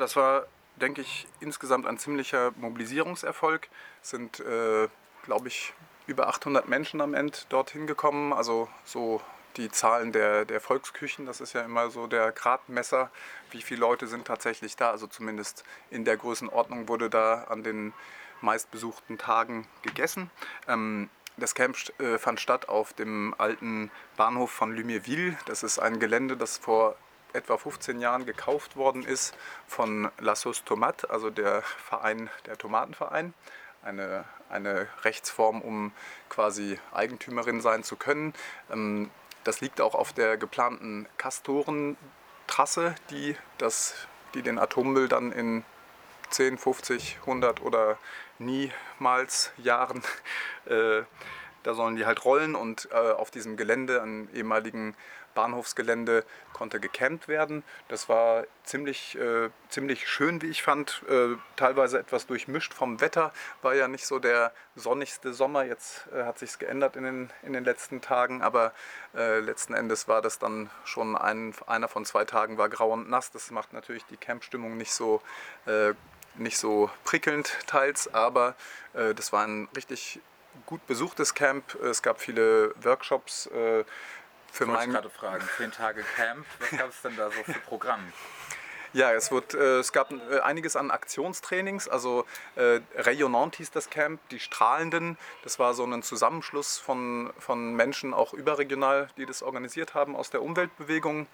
Das war, denke ich, insgesamt ein ziemlicher Mobilisierungserfolg. Es sind, äh, glaube ich, über 800 Menschen am Ende dorthin gekommen. Also so die Zahlen der, der Volksküchen, das ist ja immer so der Gradmesser, wie viele Leute sind tatsächlich da. Also zumindest in der Größenordnung wurde da an den meistbesuchten Tagen gegessen. Ähm, das Camp äh, fand statt auf dem alten Bahnhof von Lumièville. Das ist ein Gelände, das vor etwa 15 Jahren gekauft worden ist von La Sauce Tomate, also der Verein, der Tomatenverein. Eine, eine Rechtsform, um quasi Eigentümerin sein zu können. Ähm, das liegt auch auf der geplanten Kastorentrasse, die, das, die den Atommüll dann in 10, 50, 100 oder niemals Jahren, äh, da sollen die halt rollen und äh, auf diesem Gelände, an ehemaligen Bahnhofsgelände konnte gecampt werden. Das war ziemlich, äh, ziemlich schön, wie ich fand. Äh, teilweise etwas durchmischt vom Wetter. War ja nicht so der sonnigste Sommer. Jetzt äh, hat sich geändert in den, in den letzten Tagen. Aber äh, letzten Endes war das dann schon ein, einer von zwei Tagen war grau und nass. Das macht natürlich die Campstimmung nicht so äh, nicht so prickelnd teils, aber äh, das war ein richtig gut besuchtes Camp. Es gab viele Workshops, für ich wollte gerade fragen, zehn Tage Camp, was gab es denn da so für Programm? Ja, es, wird, äh, es gab äh, einiges an Aktionstrainings. Also äh, Rayonnant hieß das Camp, die Strahlenden. Das war so ein Zusammenschluss von, von Menschen, auch überregional, die das organisiert haben aus der Umweltbewegung.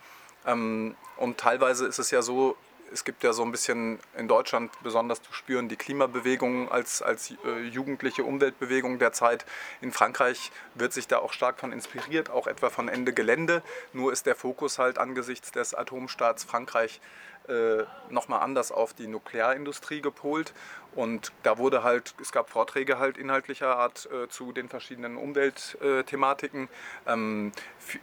Ähm, und teilweise ist es ja so, es gibt ja so ein bisschen in Deutschland besonders zu spüren die Klimabewegung als, als äh, jugendliche Umweltbewegung der Zeit. In Frankreich wird sich da auch stark von inspiriert, auch etwa von Ende Gelände. Nur ist der Fokus halt angesichts des Atomstaats Frankreich äh, nochmal anders auf die Nuklearindustrie gepolt. Und da wurde halt, es gab Vorträge halt inhaltlicher Art äh, zu den verschiedenen Umweltthematiken. Ähm,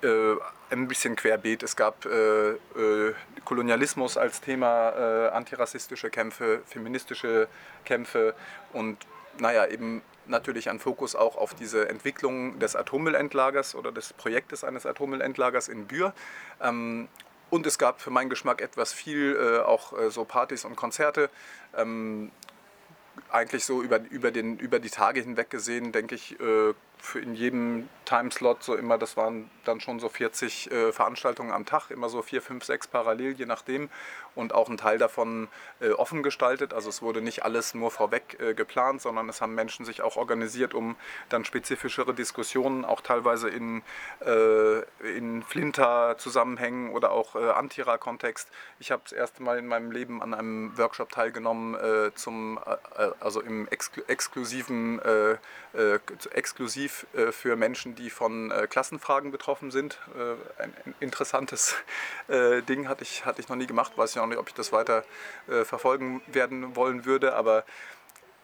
äh, ein bisschen querbeet. Es gab äh, äh Kolonialismus als Thema, antirassistische Kämpfe, feministische Kämpfe und naja, eben natürlich ein Fokus auch auf diese Entwicklung des Atommüllendlagers oder des Projektes eines Atommüllendlagers in Bühr. Ähm, und es gab für meinen Geschmack etwas viel, äh, auch äh, so Partys und Konzerte. Ähm, eigentlich so über, über, den, über die Tage hinweg gesehen, denke ich, äh, für in jedem Timeslot so immer, das waren dann schon so 40 äh, Veranstaltungen am Tag, immer so vier, fünf, sechs parallel, je nachdem. Und auch ein Teil davon äh, offen gestaltet. Also es wurde nicht alles nur vorweg äh, geplant, sondern es haben Menschen sich auch organisiert, um dann spezifischere Diskussionen, auch teilweise in, äh, in Flinter-Zusammenhängen oder auch äh, Antira-Kontext. Ich habe das erste Mal in meinem Leben an einem Workshop teilgenommen, äh, zum, äh, also im exklu exklusiven, exklusiv aktiv äh, für Menschen, die von äh, Klassenfragen betroffen sind. Äh, ein, interessantes Ding hatte ich, hatte ich noch nie gemacht. Weiß ich auch nicht, ob ich das weiter verfolgen werden wollen würde. Aber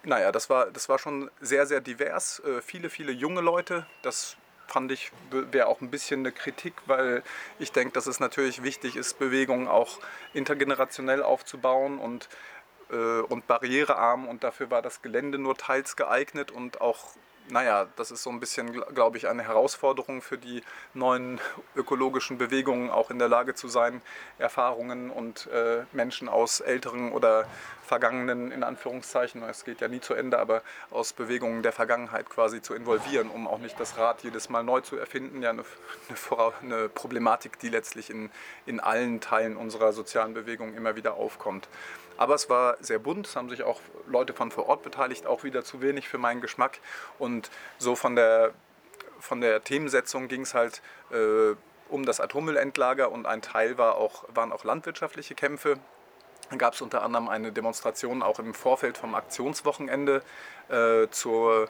naja, das war, das war schon sehr, sehr divers. viele, viele junge Leute. Das fand ich, wäre auch ein bisschen eine Kritik, weil ich denke, dass es natürlich wichtig ist, Bewegungen auch intergenerationell aufzubauen und, äh, und barrierearm. Und dafür war das Gelände nur teils geeignet und auch naja, das ist so ein bisschen, glaube ich, eine Herausforderung für die neuen ökologischen Bewegungen, auch in der Lage zu sein, Erfahrungen und äh, Menschen aus älteren oder vergangenen, in Anführungszeichen, es geht ja nie zu Ende, aber aus Bewegungen der Vergangenheit quasi zu involvieren, um auch nicht das Rad jedes Mal neu zu erfinden. Ja, eine, eine, eine Problematik, die letztlich in, in allen Teilen unserer sozialen Bewegung immer wieder aufkommt. Aber es war sehr bunt, es haben sich auch Leute von vor Ort beteiligt, auch wieder zu wenig für meinen Geschmack. Und so von der, von der Themensetzung ging es halt äh, um das Atommüllendlager und ein Teil war auch, waren auch landwirtschaftliche Kämpfe. Dann gab es unter anderem eine Demonstration auch im Vorfeld vom Aktionswochenende äh, zur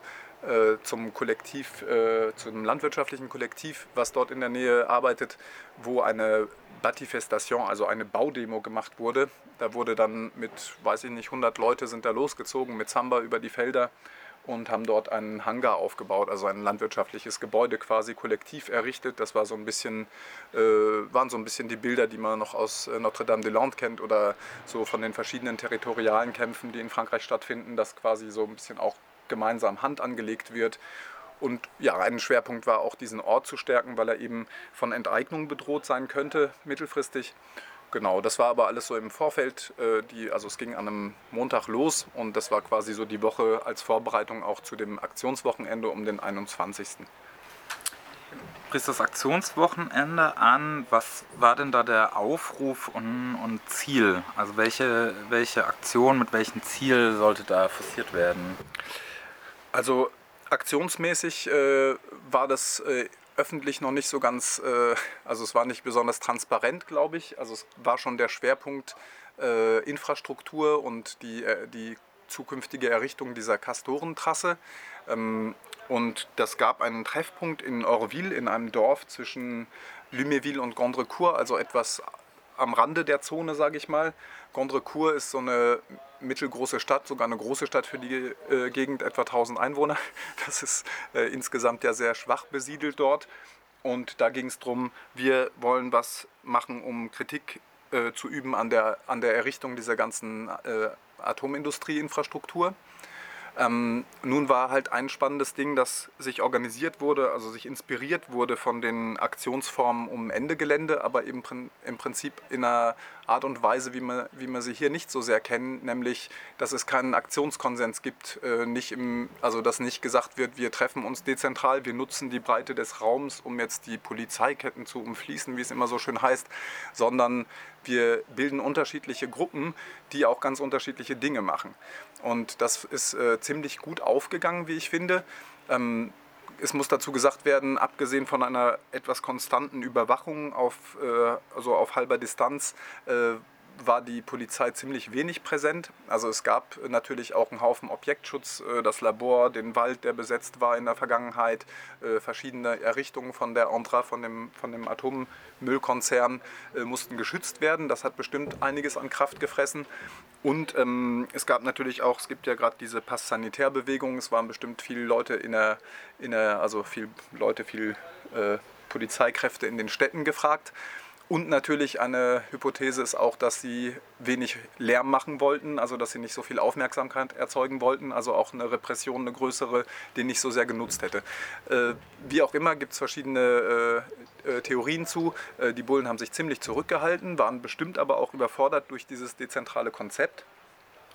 zum Kollektiv, äh, zum landwirtschaftlichen Kollektiv, was dort in der Nähe arbeitet, wo eine Batifestation, also eine Baudemo gemacht wurde. Da wurde dann mit, weiß ich nicht, 100 Leute sind da losgezogen mit Samba über die Felder und haben dort einen Hangar aufgebaut, also ein landwirtschaftliches Gebäude quasi kollektiv errichtet. Das war so ein bisschen, äh, waren so ein bisschen die Bilder, die man noch aus äh, Notre-Dame-des-Landes kennt oder so von den verschiedenen territorialen Kämpfen, die in Frankreich stattfinden, dass quasi so ein bisschen auch gemeinsam Hand angelegt wird. Und ja, ein Schwerpunkt war auch diesen Ort zu stärken, weil er eben von Enteignung bedroht sein könnte mittelfristig. Genau, das war aber alles so im Vorfeld. Äh, die, also es ging an einem Montag los und das war quasi so die Woche als Vorbereitung auch zu dem Aktionswochenende um den 21. Sprichst das Aktionswochenende an. Was war denn da der Aufruf und, und Ziel? Also welche, welche Aktion mit welchem Ziel sollte da forciert werden? Also aktionsmäßig äh, war das äh, öffentlich noch nicht so ganz, äh, also es war nicht besonders transparent, glaube ich. Also es war schon der Schwerpunkt äh, Infrastruktur und die, äh, die zukünftige Errichtung dieser Kastorentrasse. Ähm, und das gab einen Treffpunkt in Orville, in einem Dorf zwischen Luméville und Gondrecourt, also etwas am Rande der Zone, sage ich mal. Gondrecourt ist so eine mittelgroße Stadt, sogar eine große Stadt für die äh, Gegend, etwa 1000 Einwohner. Das ist äh, insgesamt ja sehr schwach besiedelt dort. Und da ging es darum, wir wollen was machen, um Kritik äh, zu üben an der, an der Errichtung dieser ganzen äh, Atomindustrieinfrastruktur. Ähm, nun war halt ein spannendes Ding, das sich organisiert wurde, also sich inspiriert wurde von den Aktionsformen um Ende-Gelände, aber eben im Prinzip in einer Art und Weise, wie wir, wie wir sie hier nicht so sehr kennen, nämlich, dass es keinen Aktionskonsens gibt, äh, nicht im, also dass nicht gesagt wird, wir treffen uns dezentral, wir nutzen die Breite des Raums, um jetzt die Polizeiketten zu umfließen, wie es immer so schön heißt, sondern wir bilden unterschiedliche Gruppen, die auch ganz unterschiedliche Dinge machen. Und das ist äh, ziemlich gut aufgegangen, wie ich finde. Ähm, es muss dazu gesagt werden, abgesehen von einer etwas konstanten Überwachung auf, äh, also auf halber Distanz, äh, war die Polizei ziemlich wenig präsent. Also es gab natürlich auch einen Haufen Objektschutz, äh, das Labor, den Wald, der besetzt war in der Vergangenheit, äh, verschiedene Errichtungen von der Andra, von dem, von dem Atommüllkonzern, äh, mussten geschützt werden. Das hat bestimmt einiges an Kraft gefressen. Und ähm, es gab natürlich auch, es gibt ja gerade diese Pass-Sanitär-Bewegung, es waren bestimmt viele Leute in der, in der also viel Leute, viel äh, Polizeikräfte in den Städten gefragt. Und natürlich eine Hypothese ist auch, dass sie wenig Lärm machen wollten, also dass sie nicht so viel Aufmerksamkeit erzeugen wollten, also auch eine Repression, eine größere, die nicht so sehr genutzt hätte. Äh, wie auch immer gibt es verschiedene äh, äh, Theorien zu. Äh, die Bullen haben sich ziemlich zurückgehalten, waren bestimmt aber auch überfordert durch dieses dezentrale Konzept.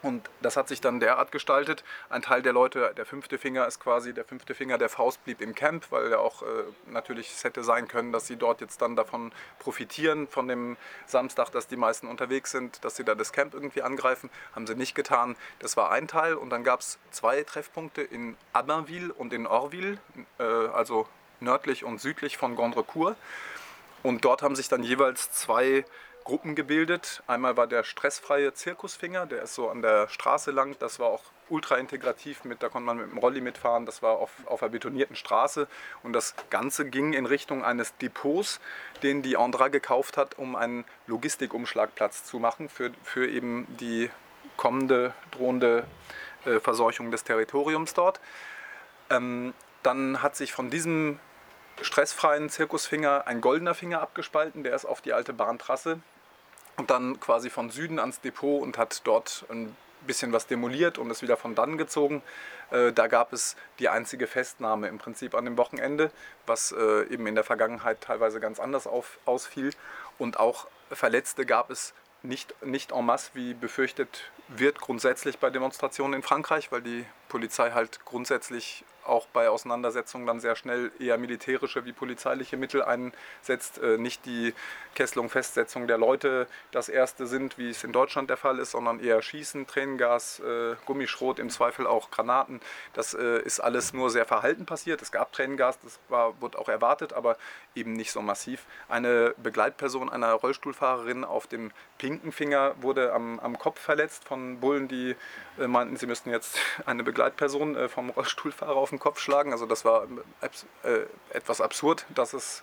Und das hat sich dann derart gestaltet. Ein Teil der Leute, der fünfte Finger ist quasi, der fünfte Finger der Faust blieb im Camp, weil ja auch äh, natürlich es hätte sein können, dass sie dort jetzt dann davon profitieren, von dem Samstag, dass die meisten unterwegs sind, dass sie da das Camp irgendwie angreifen. Haben sie nicht getan. Das war ein Teil. Und dann gab es zwei Treffpunkte in Abainville und in Orville, äh, also nördlich und südlich von Gondrecourt. Und dort haben sich dann jeweils zwei Gruppen gebildet. Einmal war der stressfreie Zirkusfinger, der ist so an der Straße lang. Das war auch ultra integrativ mit, da konnte man mit dem Rolli mitfahren. Das war auf, auf einer betonierten Straße. Und das Ganze ging in Richtung eines Depots, den die Andra gekauft hat, um einen Logistikumschlagplatz zu machen für, für eben die kommende, drohende äh, Verseuchung des Territoriums dort. Ähm, dann hat sich von diesem stressfreien Zirkusfinger ein goldener Finger abgespalten, der ist auf die alte Bahntrasse und dann quasi von Süden ans Depot und hat dort ein bisschen was demoliert und ist wieder von dann gezogen. Äh, da gab es die einzige Festnahme im Prinzip an dem Wochenende, was äh, eben in der Vergangenheit teilweise ganz anders auf, ausfiel. Und auch Verletzte gab es nicht, nicht en masse, wie befürchtet wird, grundsätzlich bei Demonstrationen in Frankreich, weil die Polizei halt grundsätzlich auch bei Auseinandersetzungen dann sehr schnell eher militärische wie polizeiliche Mittel einsetzt. Äh, nicht die Kesselung, Festsetzung der Leute das erste sind, wie es in Deutschland der Fall ist, sondern eher Schießen, Tränengas, äh, Gummischrot, im Zweifel auch Granaten. Das äh, ist alles nur sehr verhalten passiert. Es gab Tränengas, das war, wurde auch erwartet, aber eben nicht so massiv. Eine Begleitperson einer Rollstuhlfahrerin auf dem pinken Finger wurde am, am Kopf verletzt von Bullen, die meinten, sie müssten jetzt eine Begleitperson äh, vom Rollstuhlfahrer auf den Kopf schlagen. Also das war äh, etwas absurd, dass es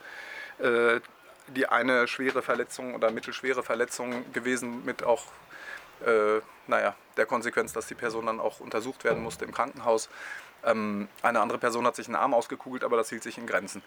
äh, die eine schwere Verletzung oder mittelschwere Verletzung gewesen mit auch, äh, naja, der Konsequenz, dass die Person dann auch untersucht werden musste im Krankenhaus. Ähm, eine andere Person hat sich einen Arm ausgekugelt, aber das hielt sich in Grenzen.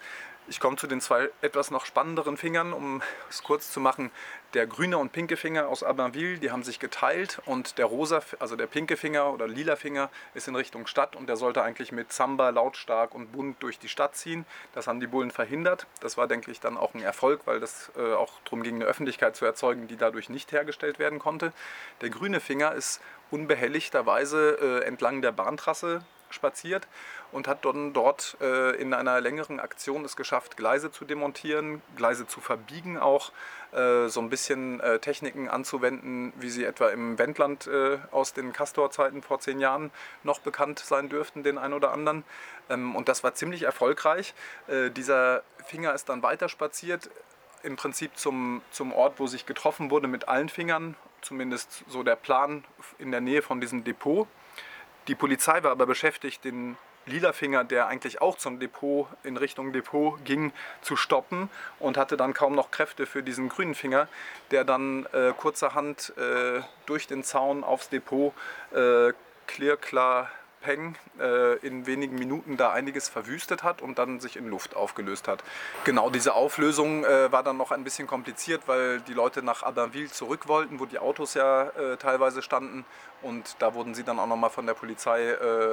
Ich komme zu den zwei etwas noch spannenderen Fingern, um es kurz zu machen. Der grüne und pinke Finger aus Abbinville, die haben sich geteilt und der rosa, also der pinke Finger oder lila Finger ist in Richtung Stadt und der sollte eigentlich mit Samba lautstark und bunt durch die Stadt ziehen. Das haben die Bullen verhindert. Das war, denke ich, dann auch ein Erfolg, weil das äh, auch darum ging, eine Öffentlichkeit zu erzeugen, die dadurch nicht hergestellt werden konnte. Der grüne Finger ist unbehelligterweise äh, entlang der Bahntrasse spaziert und hat dann dort äh, in einer längeren Aktion es geschafft, Gleise zu demontieren, Gleise zu verbiegen auch, äh, so ein bisschen äh, Techniken anzuwenden, wie sie etwa im Wendland äh, aus den Castor-Zeiten vor zehn Jahren noch bekannt sein dürften, den einen oder anderen. Ähm, und das war ziemlich erfolgreich. Äh, dieser Finger ist dann weiter spaziert, im Prinzip zum, zum Ort, wo sich getroffen wurde mit allen Fingern, zumindest so der Plan in der Nähe von diesem Depot. Die Polizei war aber beschäftigt, den lila Finger, der eigentlich auch zum Depot, in Richtung Depot ging, zu stoppen und hatte dann kaum noch Kräfte für diesen grünen Finger, der dann äh, kurzerhand äh, durch den Zaun aufs Depot äh, clear, Peng äh, in wenigen Minuten da einiges verwüstet hat und dann sich in Luft aufgelöst hat. Genau diese Auflösung äh, war dann noch ein bisschen kompliziert, weil die Leute nach Abbinville zurück wollten, wo die Autos ja äh, teilweise standen und da wurden sie dann auch nochmal von der Polizei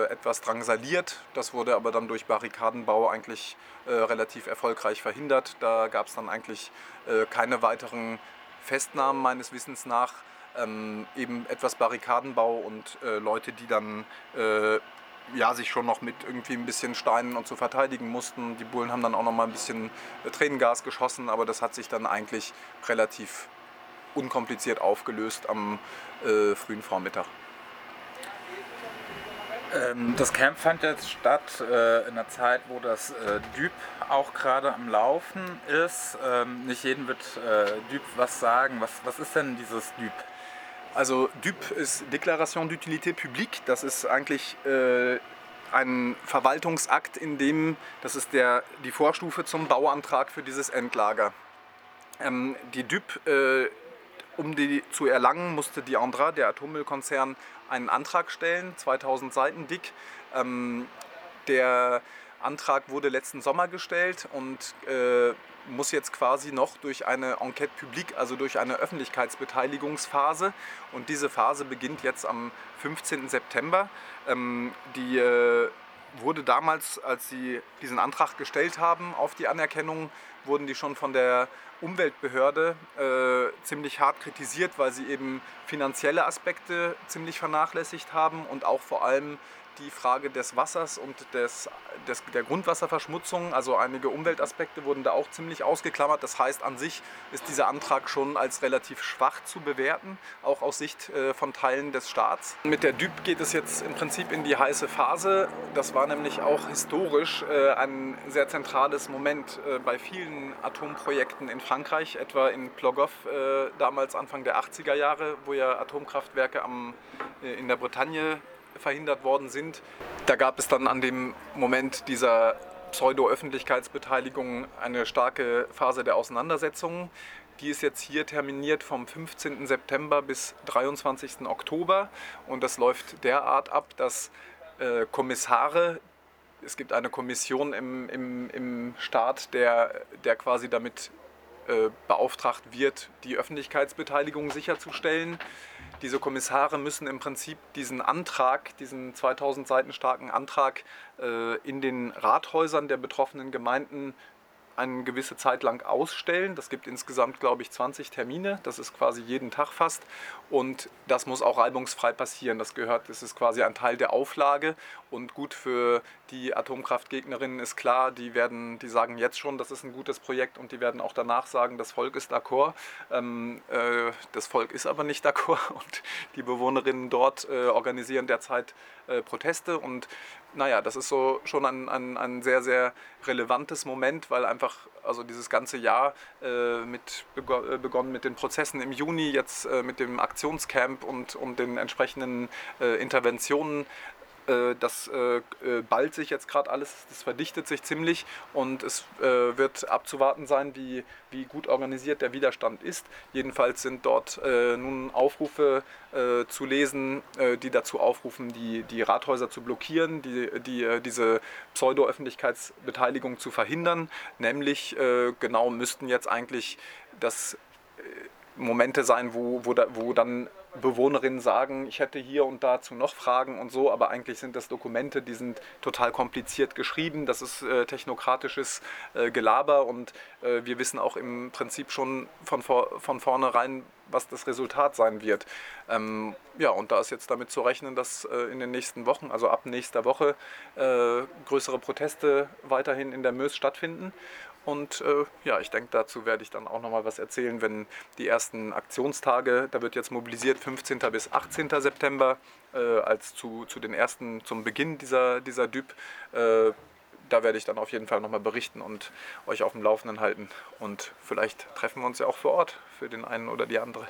etwas drangsaliert. Das wurde aber dann durch Barrikadenbau eigentlich relativ erfolgreich verhindert. Da gab es dann eigentlich keine weiteren Festnahmen meines Wissens nach ähm, eben etwas Barrikadenbau und äh, Leute, die dann äh, ja, sich schon noch mit irgendwie ein bisschen Steinen und so verteidigen mussten. Die Bullen haben dann auch noch mal ein bisschen äh, Tränengas geschossen, aber das hat sich dann eigentlich relativ unkompliziert aufgelöst am äh, frühen Vormittag. Ähm, das Camp fand jetzt statt äh, in einer Zeit, wo das äh, Düb auch gerade am Laufen ist. Ähm, nicht jedem wird äh, Düb was sagen. Was, was ist denn dieses Düb? Also DUP ist Déclaration d'utilité publique. Das ist eigentlich äh, ein Verwaltungsakt, in dem, das ist der, die Vorstufe zum Bauantrag für dieses Endlager. Ähm, die DUP, äh, um die zu erlangen, musste die Andra, der Atommüllkonzern, einen Antrag stellen, 2000 Seiten dick. Ähm, der Antrag wurde letzten Sommer gestellt und äh, muss jetzt quasi noch durch eine Enquête publique, also durch eine Öffentlichkeitsbeteiligungsphase. Und diese Phase beginnt jetzt am 15. September. Ähm, die äh, wurde damals, als sie diesen Antrag gestellt haben auf die Anerkennung, wurden die schon von der Umweltbehörde äh, ziemlich hart kritisiert, weil sie eben finanzielle Aspekte ziemlich vernachlässigt haben und auch vor allem die Frage des Wassers und des, des, der Grundwasserverschmutzung, also einige Umweltaspekte wurden da auch ziemlich ausgeklammert. Das heißt, an sich ist dieser Antrag schon als relativ schwach zu bewerten, auch aus Sicht äh, von Teilen des Staats. Mit der DÜB geht es jetzt im Prinzip in die heiße Phase. Das war nämlich auch historisch äh, ein sehr zentrales Moment äh, bei vielen Atomprojekten in Frankreich, etwa in Plogoff äh, damals Anfang der 80er Jahre, wo ja Atomkraftwerke am, äh, in der Bretagne verhindert worden sind. Da gab es dann an dem Moment dieser Pseudo-Öffentlichkeitsbeteiligung eine starke Phase der Auseinandersetzungen. Die ist jetzt hier terminiert vom 15. September bis 23. Oktober und das läuft derart ab, dass äh, Kommissare, es gibt eine Kommission im, im, im Staat, der, der quasi damit äh, beauftragt wird, die Öffentlichkeitsbeteiligung sicherzustellen. Diese Kommissare müssen im Prinzip diesen Antrag, diesen 2000 Seiten starken Antrag äh, in den Rathäusern der betroffenen Gemeinden eine gewisse Zeit lang ausstellen. Das gibt insgesamt, glaube ich, 20 Termine. Das ist quasi jeden Tag fast. Und das muss auch reibungsfrei passieren. Das gehört, das ist quasi ein Teil der Auflage. Und gut für die Atomkraftgegnerinnen ist klar, die werden, die sagen jetzt schon, das ist ein gutes Projekt und die werden auch danach sagen, das Volk ist d'accord. Ähm, äh, das Volk ist aber nicht d'accord und die Bewohnerinnen dort äh, organisieren derzeit äh, Proteste und naja, das ist so schon ein, ein, ein sehr, sehr relevantes Moment, weil einfach also dieses ganze Jahr äh, mit äh, begonnen mit den Prozessen im Juni, jetzt äh, mit dem Aktionscamp und, und den entsprechenden äh, Interventionen das äh, äh, ballt sich jetzt gerade alles, das verdichtet sich ziemlich und es wird abzuwarten sein, wie, wie gut organisiert der Widerstand ist. Jedenfalls sind dort nun Aufrufe zu lesen, die dazu aufrufen, die, die Rathäuser zu blockieren, die, die, diese Pseudo-Öffentlichkeitsbeteiligung zu verhindern. Nämlich genau müssten jetzt eigentlich das Momente sein, wo, wo, da, wo dann Bewohnerinnen sagen, ich hätte hier und dazu noch Fragen und so, aber eigentlich sind das Dokumente, die sind total kompliziert geschrieben, das ist äh, technokratisches äh, Gelaber und äh, wir wissen auch im Prinzip schon von, vor, von vornherein, was das Resultat sein wird. Ähm, ja, und da ist jetzt damit zu rechnen, dass äh, in den nächsten Wochen, also ab nächster Woche, äh, größere Proteste weiterhin in der Mös stattfinden und äh, ja, ich denke, dazu werde ich dann auch nochmal was erzählen, wenn die ersten Aktionstage, da wird jetzt mobilisiert 15. bis 18. September, äh, als zu, zu den ersten, zum Beginn dieser, dieser DÜB. Äh, da werde ich dann auf jeden Fall nochmal berichten und euch auf dem Laufenden halten. Und vielleicht treffen wir uns ja auch vor Ort für den einen oder die andere.